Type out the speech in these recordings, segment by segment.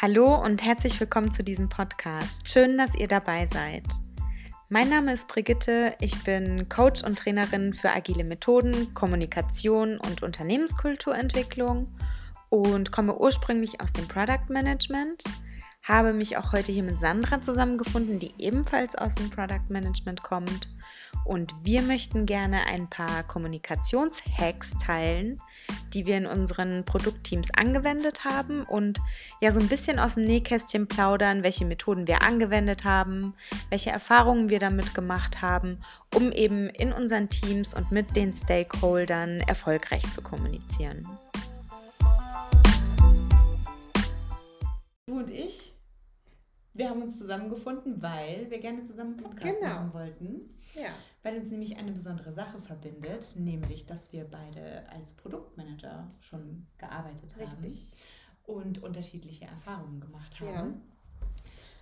Hallo und herzlich willkommen zu diesem Podcast. Schön, dass ihr dabei seid. Mein Name ist Brigitte, ich bin Coach und Trainerin für agile Methoden, Kommunikation und Unternehmenskulturentwicklung und komme ursprünglich aus dem Product Management habe mich auch heute hier mit Sandra zusammengefunden, die ebenfalls aus dem Product Management kommt. Und wir möchten gerne ein paar Kommunikationshacks teilen, die wir in unseren Produktteams angewendet haben und ja so ein bisschen aus dem Nähkästchen plaudern, welche Methoden wir angewendet haben, welche Erfahrungen wir damit gemacht haben, um eben in unseren Teams und mit den Stakeholdern erfolgreich zu kommunizieren. Du und ich wir haben uns zusammengefunden, weil wir gerne zusammen einen Podcast genau. machen wollten. Ja. Weil uns nämlich eine besondere Sache verbindet, nämlich, dass wir beide als Produktmanager schon gearbeitet haben. Richtig. Und unterschiedliche Erfahrungen gemacht haben.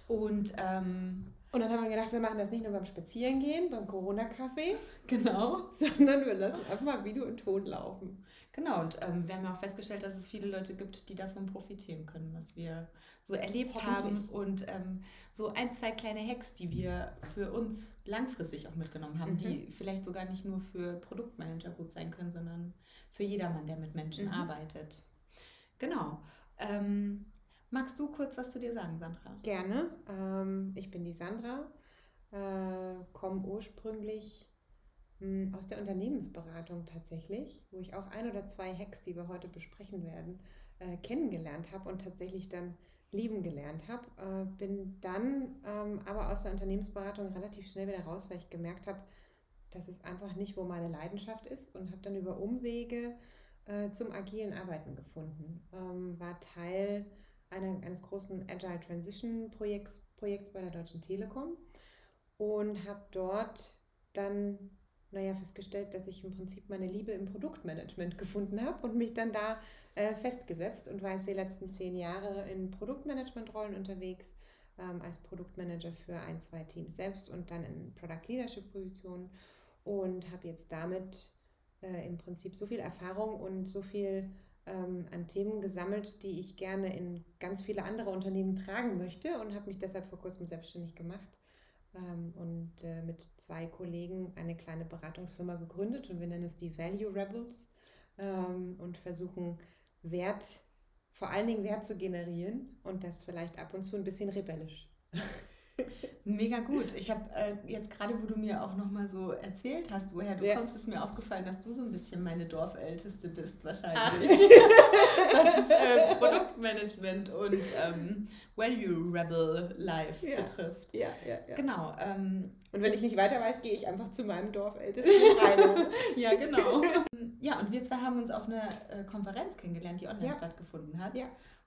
Ja. Und, ähm, und dann haben wir gedacht, wir machen das nicht nur beim Spazierengehen, beim Corona-Café. Genau. Sondern wir lassen einfach mal Video und Ton laufen. Genau, und ähm, wir haben ja auch festgestellt, dass es viele Leute gibt, die davon profitieren können, was wir so erlebt haben. Und ähm, so ein, zwei kleine Hacks, die wir für uns langfristig auch mitgenommen haben, mhm. die vielleicht sogar nicht nur für Produktmanager gut sein können, sondern für jedermann, der mit Menschen mhm. arbeitet. Genau. Ähm, magst du kurz was zu dir sagen, Sandra? Gerne. Ähm, ich bin die Sandra, äh, komme ursprünglich aus der Unternehmensberatung tatsächlich, wo ich auch ein oder zwei Hacks, die wir heute besprechen werden, äh, kennengelernt habe und tatsächlich dann lieben gelernt habe. Äh, bin dann ähm, aber aus der Unternehmensberatung relativ schnell wieder raus, weil ich gemerkt habe, dass es einfach nicht, wo meine Leidenschaft ist und habe dann über Umwege äh, zum agilen Arbeiten gefunden. Ähm, war Teil einer, eines großen Agile Transition Projekts, Projekts bei der Deutschen Telekom und habe dort dann naja, festgestellt, dass ich im Prinzip meine Liebe im Produktmanagement gefunden habe und mich dann da äh, festgesetzt und war jetzt die letzten zehn Jahre in Produktmanagement-Rollen unterwegs, ähm, als Produktmanager für ein, zwei Teams selbst und dann in Product Leadership-Positionen und habe jetzt damit äh, im Prinzip so viel Erfahrung und so viel ähm, an Themen gesammelt, die ich gerne in ganz viele andere Unternehmen tragen möchte und habe mich deshalb vor kurzem selbstständig gemacht ähm, und äh, mit zwei Kollegen eine kleine Beratungsfirma gegründet und wir nennen es die Value Rebels ähm, und versuchen Wert, vor allen Dingen Wert zu generieren und das vielleicht ab und zu ein bisschen rebellisch. Mega gut. Ich habe äh, jetzt gerade, wo du mir auch noch mal so erzählt hast, woher du ja. kommst, ist mir aufgefallen, dass du so ein bisschen meine Dorfälteste bist wahrscheinlich. Was ist, äh, Produktmanagement und ähm, Value Rebel Life ja. betrifft. Ja, ja, ja. Genau. Ähm, und wenn ich nicht weiter weiß, gehe ich einfach zu meinem Dorfältesten rein. ja, genau. ja, und wir zwei haben uns auf einer äh, Konferenz kennengelernt, die online stattgefunden hat,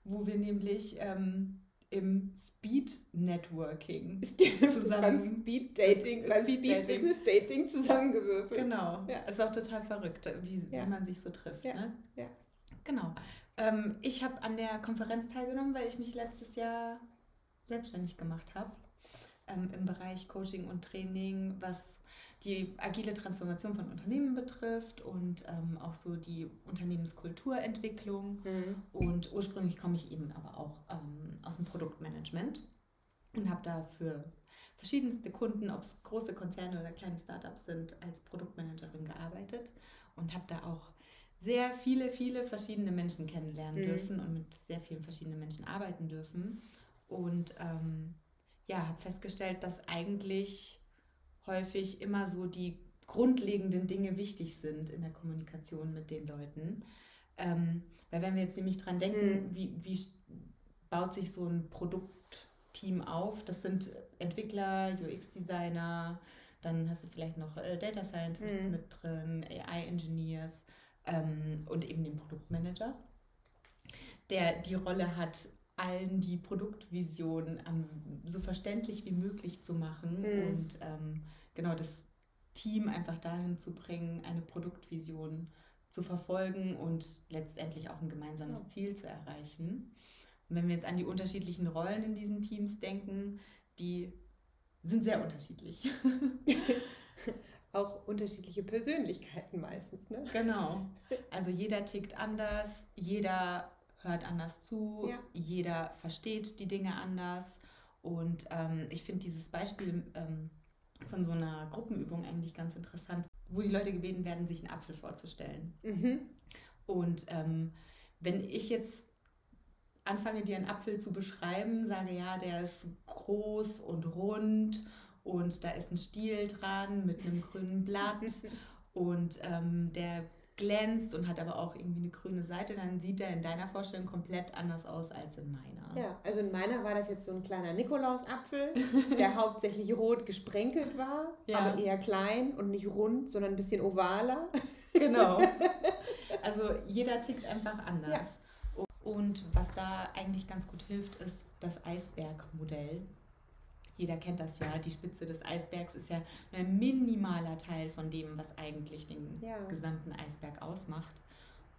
wo wir nämlich ähm, im Speed Networking zusammen. beim Speed Dating, beim Speed, Speed Dating. Business Dating zusammengewürfelt. Genau. Ja. Ist auch total verrückt, wie, ja. wie man sich so trifft. Ja. Ne? ja. Genau. Ähm, ich habe an der Konferenz teilgenommen, weil ich mich letztes Jahr selbstständig gemacht habe ähm, im Bereich Coaching und Training, was die agile Transformation von Unternehmen betrifft und ähm, auch so die Unternehmenskulturentwicklung. Mhm. Und ursprünglich komme ich eben aber auch ähm, aus dem Produktmanagement und habe da für verschiedenste Kunden, ob es große Konzerne oder kleine Startups sind, als Produktmanagerin gearbeitet und habe da auch sehr viele, viele verschiedene Menschen kennenlernen mhm. dürfen und mit sehr vielen verschiedenen Menschen arbeiten dürfen. Und ähm, ja, habe festgestellt, dass eigentlich häufig immer so die grundlegenden Dinge wichtig sind in der Kommunikation mit den Leuten. Ähm, weil wenn wir jetzt nämlich dran denken, mhm. wie, wie baut sich so ein Produktteam auf, das sind Entwickler, UX-Designer, dann hast du vielleicht noch äh, Data Scientists mhm. mit drin, AI-Engineers ähm, und eben den Produktmanager, der die Rolle hat, allen die Produktvision ähm, so verständlich wie möglich zu machen mhm. und ähm, genau das Team einfach dahin zu bringen, eine Produktvision zu verfolgen und letztendlich auch ein gemeinsames. Ziel zu erreichen. Und wenn wir jetzt an die unterschiedlichen Rollen in diesen Teams denken, die sind sehr unterschiedlich. auch unterschiedliche Persönlichkeiten meistens. Ne? Genau. Also jeder tickt anders, jeder hört anders zu, ja. jeder versteht die Dinge anders. Und ähm, ich finde dieses Beispiel ähm, von so einer Gruppenübung eigentlich ganz interessant, wo die Leute gebeten werden, sich einen Apfel vorzustellen. Mhm. Und ähm, wenn ich jetzt anfange, dir einen Apfel zu beschreiben, sage ja, der ist groß und rund und da ist ein Stiel dran mit einem grünen Blatt und ähm, der glänzt und hat aber auch irgendwie eine grüne Seite, dann sieht er in deiner Vorstellung komplett anders aus als in meiner. Ja, also in meiner war das jetzt so ein kleiner Nikolausapfel, der hauptsächlich rot gesprenkelt war, ja. aber eher klein und nicht rund, sondern ein bisschen ovaler. Genau. Also jeder tickt einfach anders. Ja. Und was da eigentlich ganz gut hilft, ist das Eisbergmodell jeder kennt das ja, die Spitze des Eisbergs ist ja ein minimaler Teil von dem, was eigentlich den ja. gesamten Eisberg ausmacht.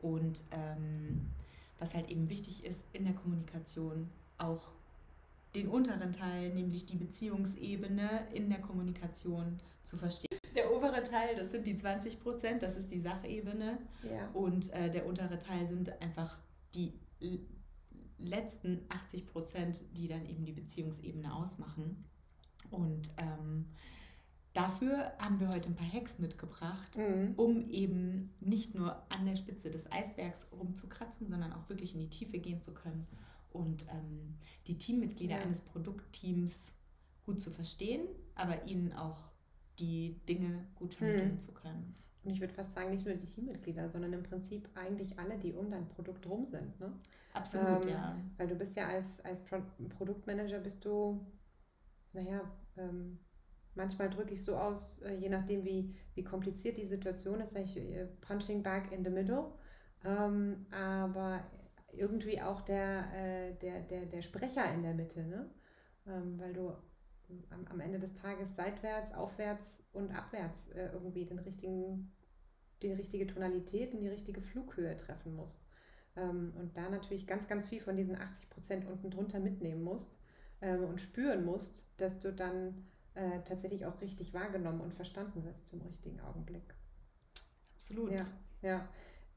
Und ähm, was halt eben wichtig ist in der Kommunikation, auch den unteren Teil, nämlich die Beziehungsebene in der Kommunikation zu verstehen. Der obere Teil, das sind die 20 Prozent, das ist die Sachebene. Ja. Und äh, der untere Teil sind einfach die letzten 80 Prozent, die dann eben die Beziehungsebene ausmachen. Und ähm, dafür haben wir heute ein paar Hacks mitgebracht, mhm. um eben nicht nur an der Spitze des Eisbergs rumzukratzen, sondern auch wirklich in die Tiefe gehen zu können und ähm, die Teammitglieder ja. eines Produktteams gut zu verstehen, aber ihnen auch die Dinge gut vermitteln mhm. zu können. Und ich würde fast sagen, nicht nur die Teammitglieder, sondern im Prinzip eigentlich alle, die um dein Produkt rum sind. Ne? Absolut, ähm, ja. Weil du bist ja als, als Pro Produktmanager, bist du, naja, ähm, manchmal drücke ich so aus, äh, je nachdem, wie, wie kompliziert die Situation ist, sage ich äh, punching back in the middle. Ähm, aber irgendwie auch der, äh, der, der, der Sprecher in der Mitte, ne? Ähm, weil du am, am Ende des Tages seitwärts, aufwärts und abwärts äh, irgendwie den richtigen, die richtige Tonalität und die richtige Flughöhe treffen musst. Ähm, und da natürlich ganz, ganz viel von diesen 80 Prozent unten drunter mitnehmen musst ähm, und spüren musst, dass du dann äh, tatsächlich auch richtig wahrgenommen und verstanden wirst zum richtigen Augenblick. Absolut. Ja, ja.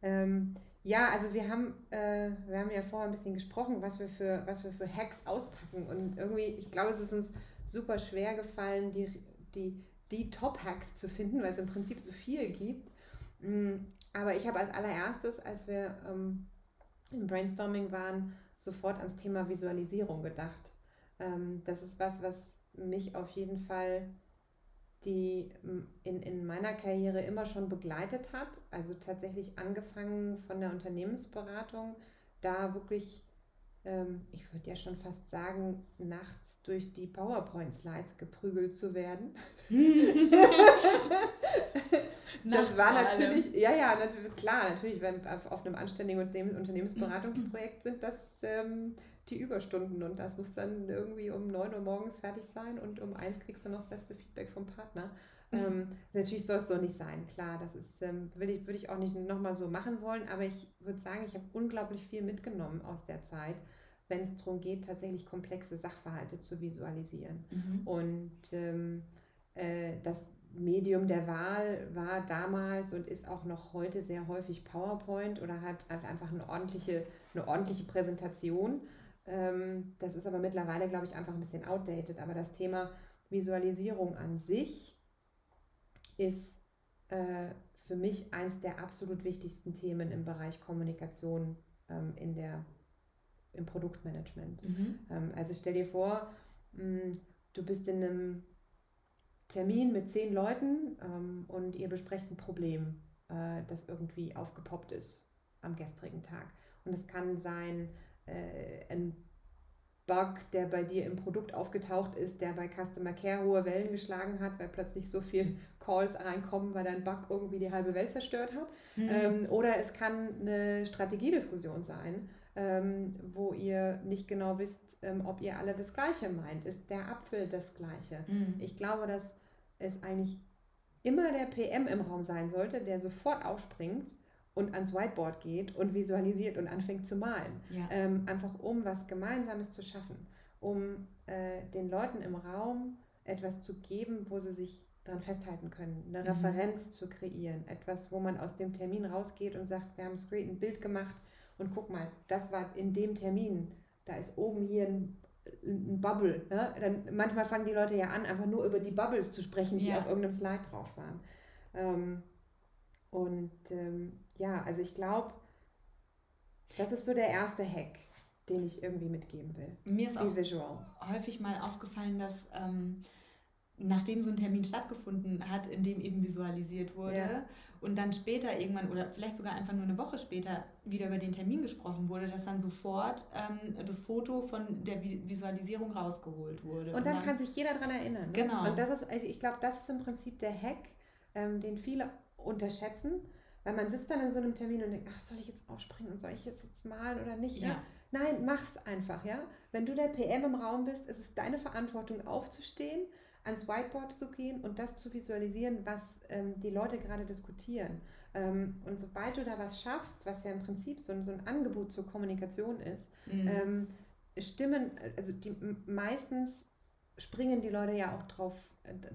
Ähm, ja, also wir haben, äh, wir haben ja vorher ein bisschen gesprochen, was wir, für, was wir für Hacks auspacken. Und irgendwie, ich glaube, es ist uns super schwer gefallen, die, die, die Top-Hacks zu finden, weil es im Prinzip so viel gibt. Mm, aber ich habe als allererstes, als wir ähm, im Brainstorming waren, sofort ans Thema Visualisierung gedacht. Ähm, das ist was, was mich auf jeden Fall die in, in meiner Karriere immer schon begleitet hat. Also tatsächlich angefangen von der Unternehmensberatung, da wirklich, ähm, ich würde ja schon fast sagen, nachts durch die PowerPoint-Slides geprügelt zu werden. das war natürlich, ja, ja, natürlich, klar, natürlich, wenn auf einem anständigen Unternehmensberatungsprojekt sind das ähm, die Überstunden und das muss dann irgendwie um 9 Uhr morgens fertig sein und um 1 kriegst du noch das letzte Feedback vom Partner. Mhm. Ähm, natürlich soll es so nicht sein, klar, das ist, ähm, würde ich, würd ich auch nicht nochmal so machen wollen, aber ich würde sagen, ich habe unglaublich viel mitgenommen aus der Zeit, wenn es darum geht, tatsächlich komplexe Sachverhalte zu visualisieren. Mhm. Und ähm, äh, das Medium der Wahl war damals und ist auch noch heute sehr häufig PowerPoint oder halt einfach eine ordentliche, eine ordentliche Präsentation. Ähm, das ist aber mittlerweile, glaube ich, einfach ein bisschen outdated. Aber das Thema Visualisierung an sich ist äh, für mich eins der absolut wichtigsten Themen im Bereich Kommunikation ähm, in der, im Produktmanagement. Mhm. Ähm, also stell dir vor, mh, du bist in einem Termin mit zehn Leuten ähm, und ihr besprecht ein Problem, äh, das irgendwie aufgepoppt ist am gestrigen Tag. Und es kann sein, äh, ein Bug, der bei dir im Produkt aufgetaucht ist, der bei Customer Care hohe Wellen geschlagen hat, weil plötzlich so viel Calls reinkommen, weil dein Bug irgendwie die halbe Welt zerstört hat. Mhm. Ähm, oder es kann eine Strategiediskussion sein, ähm, wo ihr nicht genau wisst, ähm, ob ihr alle das Gleiche meint. Ist der Apfel das Gleiche? Mhm. Ich glaube, dass es eigentlich immer der PM im Raum sein sollte, der sofort aufspringt und ans Whiteboard geht und visualisiert und anfängt zu malen. Ja. Ähm, einfach um was Gemeinsames zu schaffen, um äh, den Leuten im Raum etwas zu geben, wo sie sich dran festhalten können, eine mhm. Referenz zu kreieren, etwas, wo man aus dem Termin rausgeht und sagt, wir haben ein Bild gemacht und guck mal, das war in dem Termin, da ist oben hier ein, ein Bubble. Ne? Dann, manchmal fangen die Leute ja an, einfach nur über die Bubbles zu sprechen, die ja. auf irgendeinem Slide drauf waren. Ähm, und ähm, ja, also ich glaube, das ist so der erste Hack, den ich irgendwie mitgeben will. Mir ist auch visual. häufig mal aufgefallen, dass ähm, nachdem so ein Termin stattgefunden hat, in dem eben visualisiert wurde ja. und dann später irgendwann oder vielleicht sogar einfach nur eine Woche später wieder über den Termin gesprochen wurde, dass dann sofort ähm, das Foto von der Visualisierung rausgeholt wurde. Und, und dann, dann, kann sich jeder daran erinnern. Ne? Genau. Und das ist, also ich glaube, das ist im Prinzip der Hack, ähm, den viele unterschätzen, weil man sitzt dann in so einem Termin und denkt, ach, soll ich jetzt aufspringen und soll ich jetzt, jetzt malen oder nicht? Ja. ja? Nein, mach's einfach, ja. Wenn du der PM im Raum bist, ist es deine Verantwortung aufzustehen, ans Whiteboard zu gehen und das zu visualisieren, was ähm, die Leute gerade diskutieren. Ähm, und sobald du da was schaffst, was ja im Prinzip so, so ein Angebot zur Kommunikation ist, mhm. ähm, stimmen, also die meistens springen die Leute ja auch drauf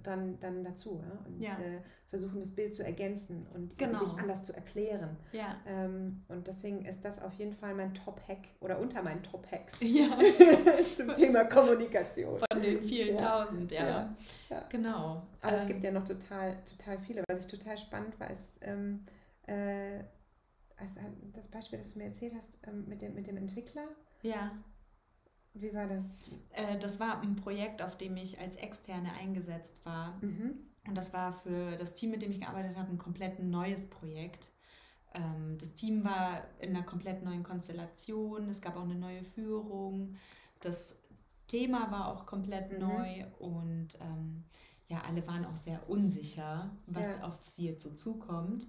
dann, dann dazu ja? und ja. Äh, versuchen das Bild zu ergänzen und genau. sich anders zu erklären. Ja. Ähm, und deswegen ist das auf jeden Fall mein Top-Hack oder unter meinen Top-Hacks ja. zum Thema Kommunikation. Von den vielen tausend, ja. Genau. Aber ähm, es gibt ja noch total, total viele. Was ich total spannend war, ist ähm, äh, das Beispiel, das du mir erzählt hast ähm, mit, dem, mit dem Entwickler. Ja. Wie war das? Äh, das war ein Projekt, auf dem ich als Externe eingesetzt war. Mhm. Und das war für das Team, mit dem ich gearbeitet habe, ein komplett neues Projekt. Ähm, das Team war in einer komplett neuen Konstellation. Es gab auch eine neue Führung. Das Thema war auch komplett mhm. neu und ähm, ja, alle waren auch sehr unsicher, was ja. auf sie jetzt so zukommt.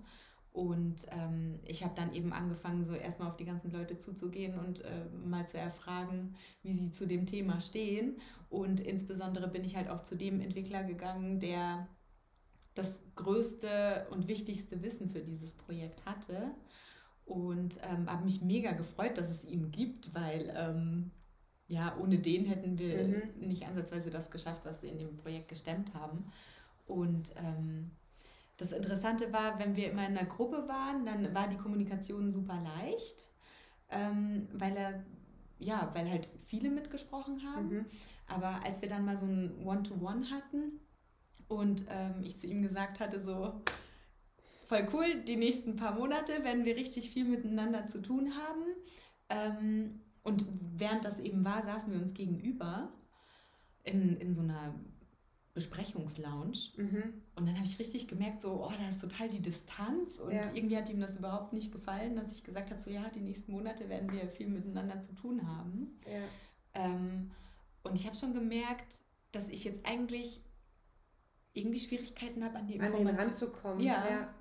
Und ähm, ich habe dann eben angefangen, so erstmal auf die ganzen Leute zuzugehen und äh, mal zu erfragen, wie sie zu dem Thema stehen. Und insbesondere bin ich halt auch zu dem Entwickler gegangen, der das größte und wichtigste Wissen für dieses Projekt hatte. Und ähm, habe mich mega gefreut, dass es ihn gibt, weil ähm, ja, ohne den hätten wir mhm. nicht ansatzweise das geschafft, was wir in dem Projekt gestemmt haben. Und ähm, das Interessante war, wenn wir immer in einer Gruppe waren, dann war die Kommunikation super leicht, ähm, weil er ja, weil halt viele mitgesprochen haben. Mhm. Aber als wir dann mal so ein One-to-One -One hatten und ähm, ich zu ihm gesagt hatte, so voll cool, die nächsten paar Monate werden wir richtig viel miteinander zu tun haben. Ähm, und während das eben war, saßen wir uns gegenüber in, in so einer Besprechungslounge. Mhm. Und dann habe ich richtig gemerkt, so, oh, da ist total die Distanz. Und ja. irgendwie hat ihm das überhaupt nicht gefallen, dass ich gesagt habe, so, ja, die nächsten Monate werden wir viel miteinander zu tun haben. Ja. Ähm, und ich habe schon gemerkt, dass ich jetzt eigentlich irgendwie Schwierigkeiten habe, an die Informationen an ihn ranzukommen. Ja. ja.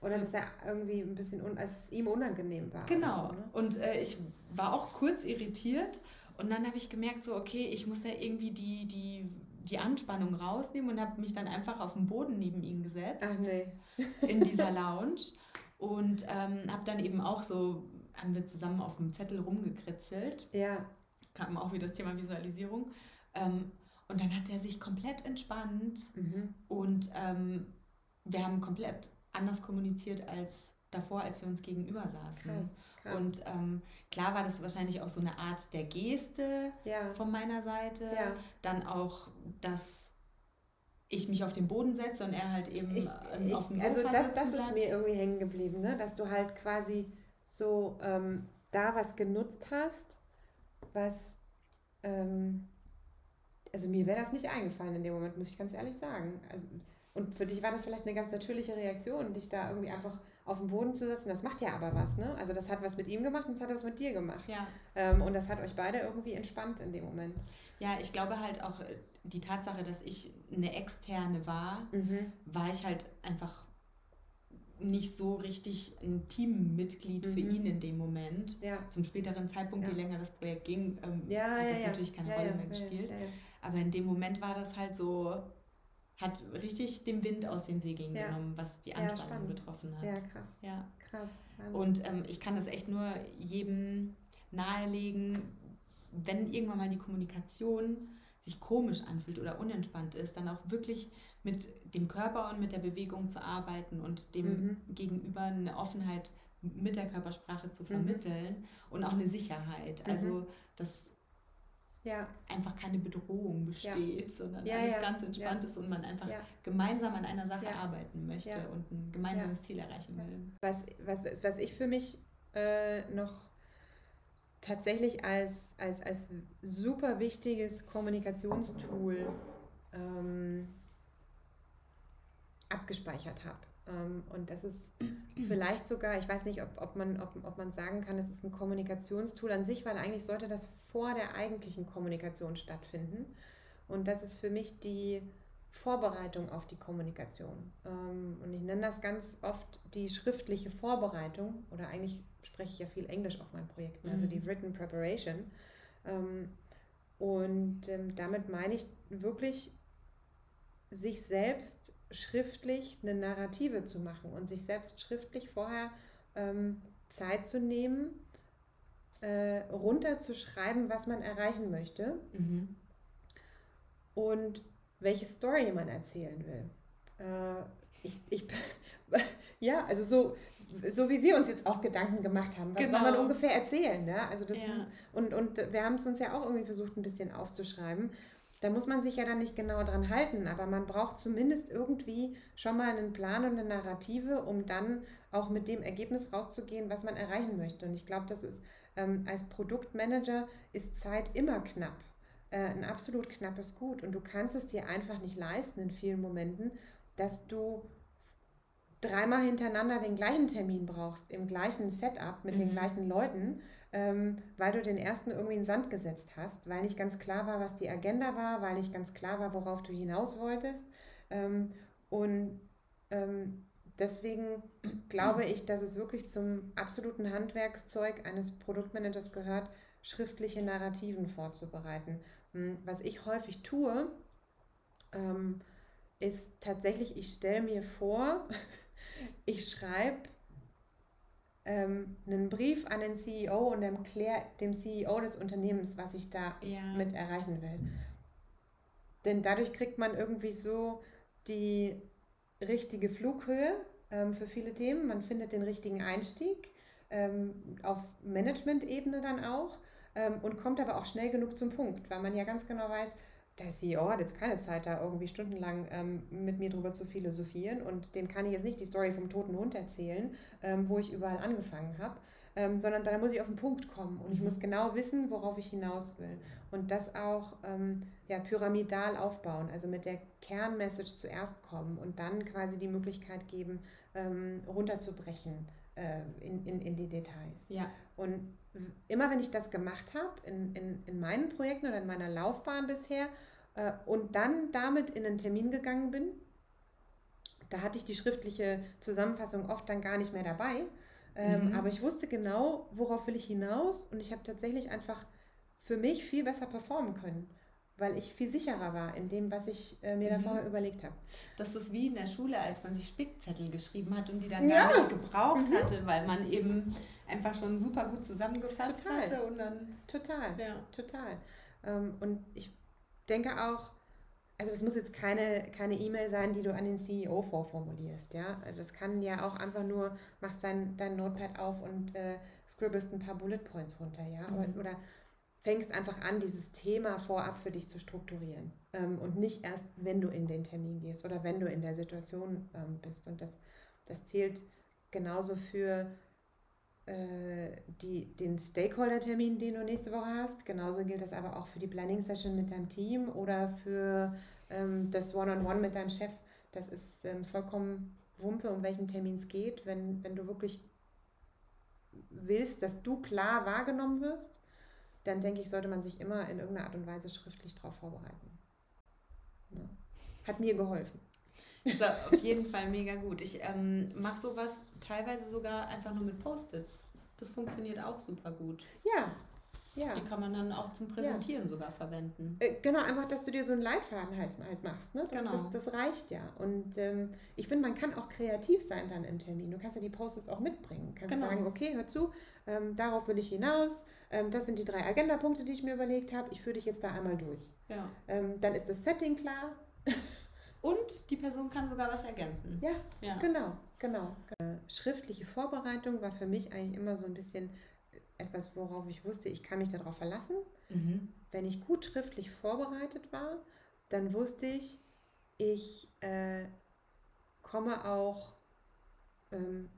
Oder so. dass er irgendwie ein bisschen, un als es ihm unangenehm war. Genau. So, ne? Und äh, ich war auch kurz irritiert. Und dann habe ich gemerkt, so, okay, ich muss ja irgendwie die, die die Anspannung rausnehmen und habe mich dann einfach auf den Boden neben ihn gesetzt. Ach nee. in dieser Lounge. Und ähm, habe dann eben auch so, haben wir zusammen auf dem Zettel rumgekritzelt. Ja. Kam auch wieder das Thema Visualisierung. Ähm, und dann hat er sich komplett entspannt mhm. und ähm, wir haben komplett anders kommuniziert als davor, als wir uns gegenüber saßen. Krass. Krass. Und ähm, klar war das wahrscheinlich auch so eine Art der Geste ja. von meiner Seite. Ja. Dann auch, dass ich mich auf den Boden setze und er halt eben ich, ich, auf dem Sofa Also das, das ist mir irgendwie hängen geblieben, ne? dass du halt quasi so ähm, da was genutzt hast, was... Ähm, also mir wäre das nicht eingefallen in dem Moment, muss ich ganz ehrlich sagen. Also, und für dich war das vielleicht eine ganz natürliche Reaktion, dich da irgendwie einfach auf den Boden zu setzen, das macht ja aber was, ne? Also das hat was mit ihm gemacht und das hat was mit dir gemacht. Ja. Ähm, und das hat euch beide irgendwie entspannt in dem Moment. Ja, ich glaube halt auch äh, die Tatsache, dass ich eine externe war, mhm. war ich halt einfach nicht so richtig ein Teammitglied mhm. für ihn in dem Moment. Ja. Zum späteren Zeitpunkt, ja. je länger das Projekt ging, ähm, ja, hat das natürlich keine Rolle mehr gespielt. Aber in dem Moment war das halt so, hat richtig den Wind aus den Segeln ja. genommen, was die Anspannung ja, betroffen hat. Ja, krass. Ja. Krass. Und ähm, ich kann das echt nur jedem nahelegen, wenn irgendwann mal die Kommunikation sich komisch anfühlt oder unentspannt ist, dann auch wirklich mit dem Körper und mit der Bewegung zu arbeiten und dem mhm. Gegenüber eine Offenheit mit der Körpersprache zu mhm. vermitteln mhm. und auch eine Sicherheit. Also, mhm. Ja. einfach keine Bedrohung besteht, ja. sondern ja, alles ganz entspannt ist und man einfach gemeinsam an einer Sache arbeiten möchte und ein gemeinsames Ziel erreichen will. Was, was, was ich für mich äh, noch tatsächlich als, als, als super wichtiges Kommunikationstool ähm, abgespeichert habe. Ähm, und das ist vielleicht sogar, ich weiß nicht, ob, ob, man, ob, ob man sagen kann, es ist ein Kommunikationstool an sich, weil eigentlich sollte das vor der eigentlichen Kommunikation stattfinden. Und das ist für mich die Vorbereitung auf die Kommunikation. Ähm, und ich nenne das ganz oft die schriftliche Vorbereitung oder eigentlich spreche ich ja viel Englisch auf meinen Projekten, also die mhm. Written Preparation. Ähm, und damit meine ich wirklich, sich selbst schriftlich eine Narrative zu machen und sich selbst schriftlich vorher ähm, Zeit zu nehmen, äh, runterzuschreiben, was man erreichen möchte mhm. und welche Story man erzählen will. Äh, ich, ich, ja, also so, so wie wir uns jetzt auch Gedanken gemacht haben, was genau. wir ungefähr erzählen? Ne? Also das, ja. und, und wir haben es uns ja auch irgendwie versucht, ein bisschen aufzuschreiben. Da muss man sich ja dann nicht genau dran halten, aber man braucht zumindest irgendwie schon mal einen Plan und eine Narrative, um dann auch mit dem Ergebnis rauszugehen, was man erreichen möchte. Und ich glaube, das ist ähm, als Produktmanager ist Zeit immer knapp. Äh, ein absolut knappes Gut. Und du kannst es dir einfach nicht leisten in vielen Momenten, dass du dreimal hintereinander den gleichen Termin brauchst, im gleichen Setup mit mhm. den gleichen Leuten, weil du den ersten irgendwie in den Sand gesetzt hast, weil nicht ganz klar war, was die Agenda war, weil nicht ganz klar war, worauf du hinaus wolltest. Ähm, und ähm, deswegen glaube ich, dass es wirklich zum absoluten Handwerkszeug eines Produktmanagers gehört, schriftliche Narrativen vorzubereiten. Was ich häufig tue, ähm, ist tatsächlich, ich stelle mir vor, ich schreibe ähm, einen Brief an den CEO und erkläre dem CEO des Unternehmens, was ich da ja. mit erreichen will. Denn dadurch kriegt man irgendwie so die richtige Flughöhe ähm, für viele Themen. Man findet den richtigen Einstieg ähm, auf Management-Ebene dann auch ähm, und kommt aber auch schnell genug zum Punkt, weil man ja ganz genau weiß, der CEO hat jetzt keine Zeit, da irgendwie stundenlang ähm, mit mir drüber zu philosophieren und dem kann ich jetzt nicht die Story vom toten Hund erzählen, ähm, wo ich überall angefangen habe, ähm, sondern da muss ich auf den Punkt kommen und ich mhm. muss genau wissen, worauf ich hinaus will und das auch ähm, ja, pyramidal aufbauen, also mit der Kernmessage zuerst kommen und dann quasi die Möglichkeit geben, ähm, runterzubrechen äh, in, in, in die Details. Ja. Und immer wenn ich das gemacht habe, in, in, in meinen Projekten oder in meiner Laufbahn bisher, äh, und dann damit in einen Termin gegangen bin, da hatte ich die schriftliche Zusammenfassung oft dann gar nicht mehr dabei. Ähm, mhm. Aber ich wusste genau, worauf will ich hinaus und ich habe tatsächlich einfach für mich viel besser performen können weil ich viel sicherer war in dem, was ich äh, mir mhm. da vorher überlegt habe. Das ist wie in der Schule, als man sich Spickzettel geschrieben hat und die dann ja. gar nicht gebraucht mhm. hatte, weil man eben einfach schon super gut zusammengefasst total. hatte und dann. Total, ja. total. Ähm, und ich denke auch, also das muss jetzt keine keine E-Mail sein, die du an den CEO vorformulierst, ja. Also das kann ja auch einfach nur, machst dein, dein Notepad auf und äh, scribbelst ein paar Bullet Points runter, ja. Mhm. Oder, fängst einfach an, dieses Thema vorab für dich zu strukturieren ähm, und nicht erst, wenn du in den Termin gehst oder wenn du in der Situation ähm, bist. Und das, das zählt genauso für die, den Stakeholder-Termin, den du nächste Woche hast. Genauso gilt das aber auch für die Planning-Session mit deinem Team oder für ähm, das One-on-One -on -One mit deinem Chef. Das ist ähm, vollkommen Wumpe, um welchen Termin es geht, wenn, wenn du wirklich willst, dass du klar wahrgenommen wirst dann denke ich, sollte man sich immer in irgendeiner Art und Weise schriftlich darauf vorbereiten. Ja. Hat mir geholfen. So, auf jeden Fall mega gut. Ich ähm, mache sowas teilweise sogar einfach nur mit Post-its. Das funktioniert auch super gut. Ja, ja. Die kann man dann auch zum Präsentieren ja. sogar verwenden. Äh, genau, einfach, dass du dir so einen Leitfaden halt, halt machst. Ne? Das, genau. das, das reicht ja. Und ähm, ich finde, man kann auch kreativ sein dann im Termin. Du kannst ja die Post-its auch mitbringen. Du kannst genau. sagen, okay, hör zu, ähm, darauf will ich hinaus. Ähm, das sind die drei Agendapunkte, die ich mir überlegt habe. Ich führe dich jetzt da einmal durch. Ja. Ähm, dann ist das Setting klar. Und die Person kann sogar was ergänzen. Ja, ja. genau, Genau. genau. Schriftliche Vorbereitung war für mich eigentlich immer so ein bisschen etwas, worauf ich wusste, ich kann mich darauf verlassen. Mhm. Wenn ich gut schriftlich vorbereitet war, dann wusste ich, ich äh, komme auch, ähm,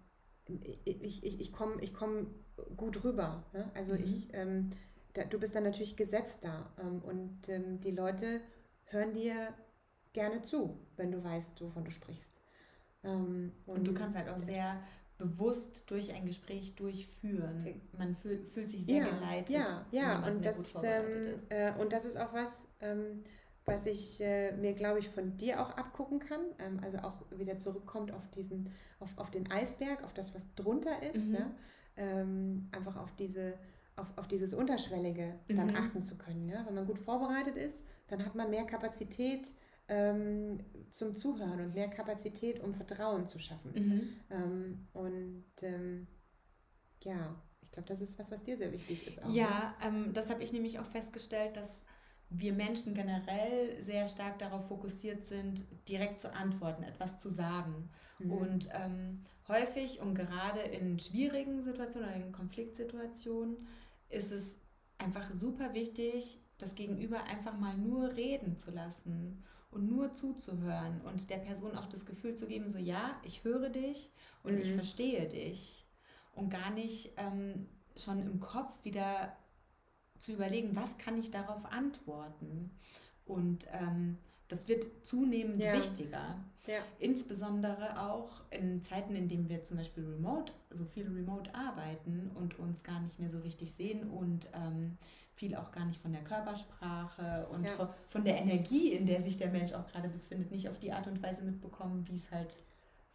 ich, ich, ich komme ich komm gut rüber. Ne? Also mhm. ich, ähm, da, du bist dann natürlich gesetzt da ähm, und ähm, die Leute hören dir gerne zu, wenn du weißt, wovon du sprichst. Ähm, und, und, du kannst halt auch sehr bewusst durch ein Gespräch durchführen. Man fühlt, fühlt sich sehr ja, geleitet. Ja, ja, und das, ähm, äh, und das ist auch was, ähm, was ich äh, mir, glaube ich, von dir auch abgucken kann. Ähm, also auch wieder zurückkommt auf diesen, auf, auf den Eisberg, auf das, was drunter ist. Mhm. Ja? Ähm, einfach auf diese, auf, auf dieses Unterschwellige dann mhm. achten zu können. Ja? Wenn man gut vorbereitet ist, dann hat man mehr Kapazität, ähm, zum Zuhören und mehr Kapazität, um Vertrauen zu schaffen. Mhm. Ähm, und ähm, ja, ich glaube, das ist was, was dir sehr wichtig ist. Auch, ja, ne? Ähm, das habe ich nämlich auch festgestellt, dass wir Menschen generell sehr stark darauf fokussiert sind, direkt zu antworten, etwas zu sagen. Mhm. Und ähm, häufig und gerade in schwierigen Situationen oder in Konfliktsituationen ist es einfach super wichtig, das Gegenüber einfach mal nur reden zu lassen und nur zuzuhören und der Person auch das Gefühl zu geben, so ja, ich höre dich und mhm. ich verstehe dich und gar nicht ähm, schon im Kopf wieder zu überlegen, was kann ich darauf antworten. Und ähm, das wird zunehmend ja. wichtiger. Ja. Insbesondere auch in Zeiten, in denen wir zum Beispiel remote, so viel remote arbeiten und uns gar nicht mehr so richtig sehen und ähm, viel auch gar nicht von der Körpersprache und ja. von, der Energie, in der sich der Mensch auch gerade befindet, nicht auf die Art und Weise mitbekommen, wie es halt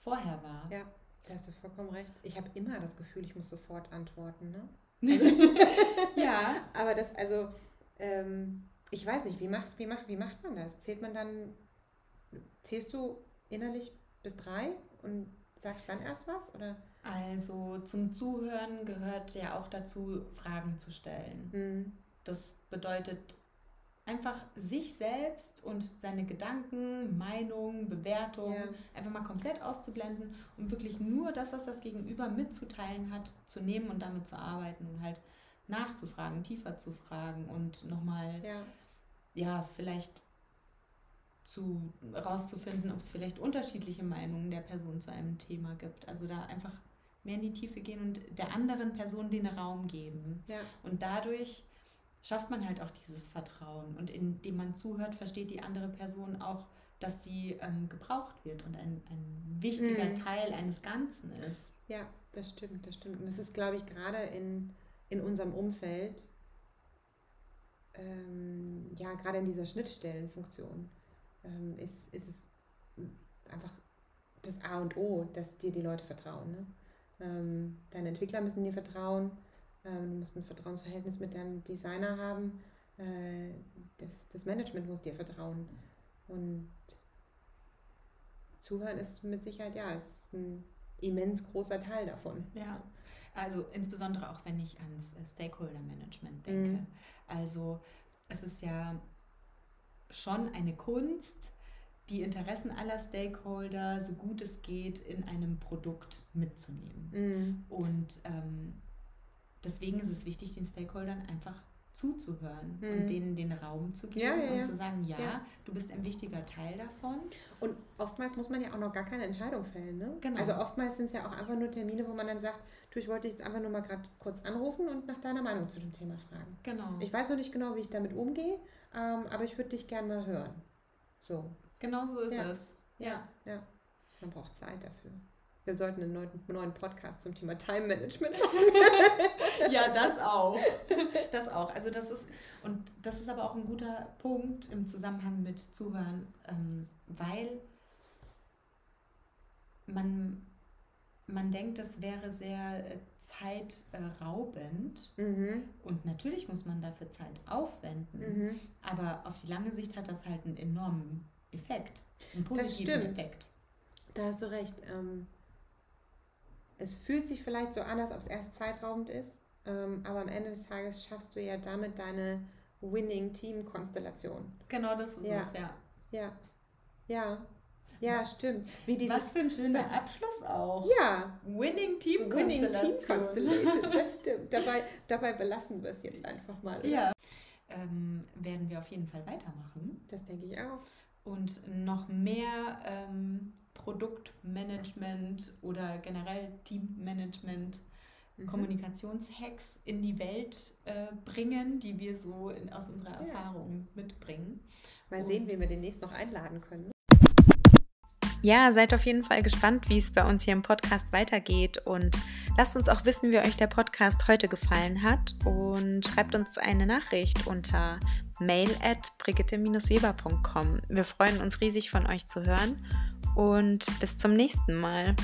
vorher war. Ja, da hast du vollkommen recht. Ich habe immer das Gefühl, ich muss sofort antworten, ne? Also, ja. Aber das, also, ähm, ich weiß nicht, wie, machst, wie, macht, wie macht man das? Zählt man dann, zählst du innerlich bis drei und sagst dann erst was? Oder? Also zum Zuhören gehört ja auch dazu, Fragen zu stellen. Mhm. Das bedeutet einfach sich selbst und seine Gedanken, Meinungen, Bewertungen ja. einfach mal komplett auszublenden und wirklich nur das, was das Gegenüber mitzuteilen hat, zu nehmen und damit zu arbeiten und halt nachzufragen, tiefer zu fragen und nochmal, ja. ja, vielleicht zu rauszufinden, ob es vielleicht unterschiedliche Meinungen der Person zu einem Thema gibt. Also da einfach mehr in die Tiefe gehen und der anderen Person den Raum geben. Ja. Und dadurch schafft man halt auch dieses Vertrauen. Und indem man zuhört, versteht die andere Person auch, dass sie ähm, gebraucht wird und ein, ein wichtiger mhm. Teil eines Ganzen ist. Ja, das stimmt, das stimmt. Und das ist, glaube ich, gerade in, in unserem Umfeld, ähm, ja, gerade in dieser Schnittstellenfunktion, ähm, ist, ist es einfach das A und O, dass dir die Leute vertrauen. Ne? Ähm, deine Entwickler müssen dir vertrauen. Ähm, du musst ein Vertrauensverhältnis mit deinem Designer haben. Äh, das, das Management muss dir vertrauen. Und Zuhören ist mit Sicherheit, ja, ist ein immens großer Teil davon. Ja, also insbesondere auch wenn ich ans Stakeholder Management denke. Mhm. Also es ist ja schon eine Kunst, die Interessen aller Stakeholder so gut es geht in einem Produkt mitzunehmen. Mhm. Und ähm, deswegen ist es wichtig, den Stakeholdern einfach zuzuhören mhm. und denen den Raum zu geben ja, ja, und zu sagen, ja, du bist ein wichtiger Teil davon. Und oftmals muss man ja auch noch gar keine Entscheidung fällen. Ne? Genau. Also oftmals sind es ja auch einfach nur Termine, wo man dann sagt, du, ich wollte dich jetzt einfach nur mal gerade kurz anrufen und nach deiner Meinung zu dem Thema fragen. Genau. Ich weiß noch nicht genau, wie ich damit umgehe, ähm, aber ich würde dich gerne mal hören. So. Genau so ist es. Ja. ja. Man braucht Zeit dafür. Wir sollten einen neuen, neuen Podcast zum Thema Time Management machen. ja, das auch. Das auch. Also das ist, und das ist aber auch ein guter Punkt im Zusammenhang mit Zuhören, ähm, weil man, man denkt, das wäre sehr äh, zeitraubend. Mhm. Und natürlich muss man dafür Zeit aufwenden. Mhm. Aber auf die lange Sicht hat das halt einen enormen Effekt. Einen positiven das stimmt. Effekt. Da hast du recht. Ähm, es fühlt sich vielleicht so an, als ob es erst zeitraubend ist, ähm, aber am Ende des Tages schaffst du ja damit deine Winning-Team-Konstellation. Genau, das ist ja. es, ja. Ja. Ja. Ja, stimmt. Was für ein schöner Abschluss auch. Ja. Winning Team Winning Team Constellation. Das stimmt. Dabei, dabei belassen wir es jetzt einfach mal. Oder? Ja. Ähm, werden wir auf jeden Fall weitermachen. Das denke ich auch. Und noch mehr ähm, Produktmanagement oder generell Teammanagement mhm. Kommunikationshacks in die Welt äh, bringen, die wir so in, aus unserer Erfahrung ja. mitbringen. Mal sehen, wie wir demnächst noch einladen können. Ja, seid auf jeden Fall gespannt, wie es bei uns hier im Podcast weitergeht und lasst uns auch wissen, wie euch der Podcast heute gefallen hat und schreibt uns eine Nachricht unter mail at brigitte-weber.com. Wir freuen uns riesig von euch zu hören und bis zum nächsten Mal.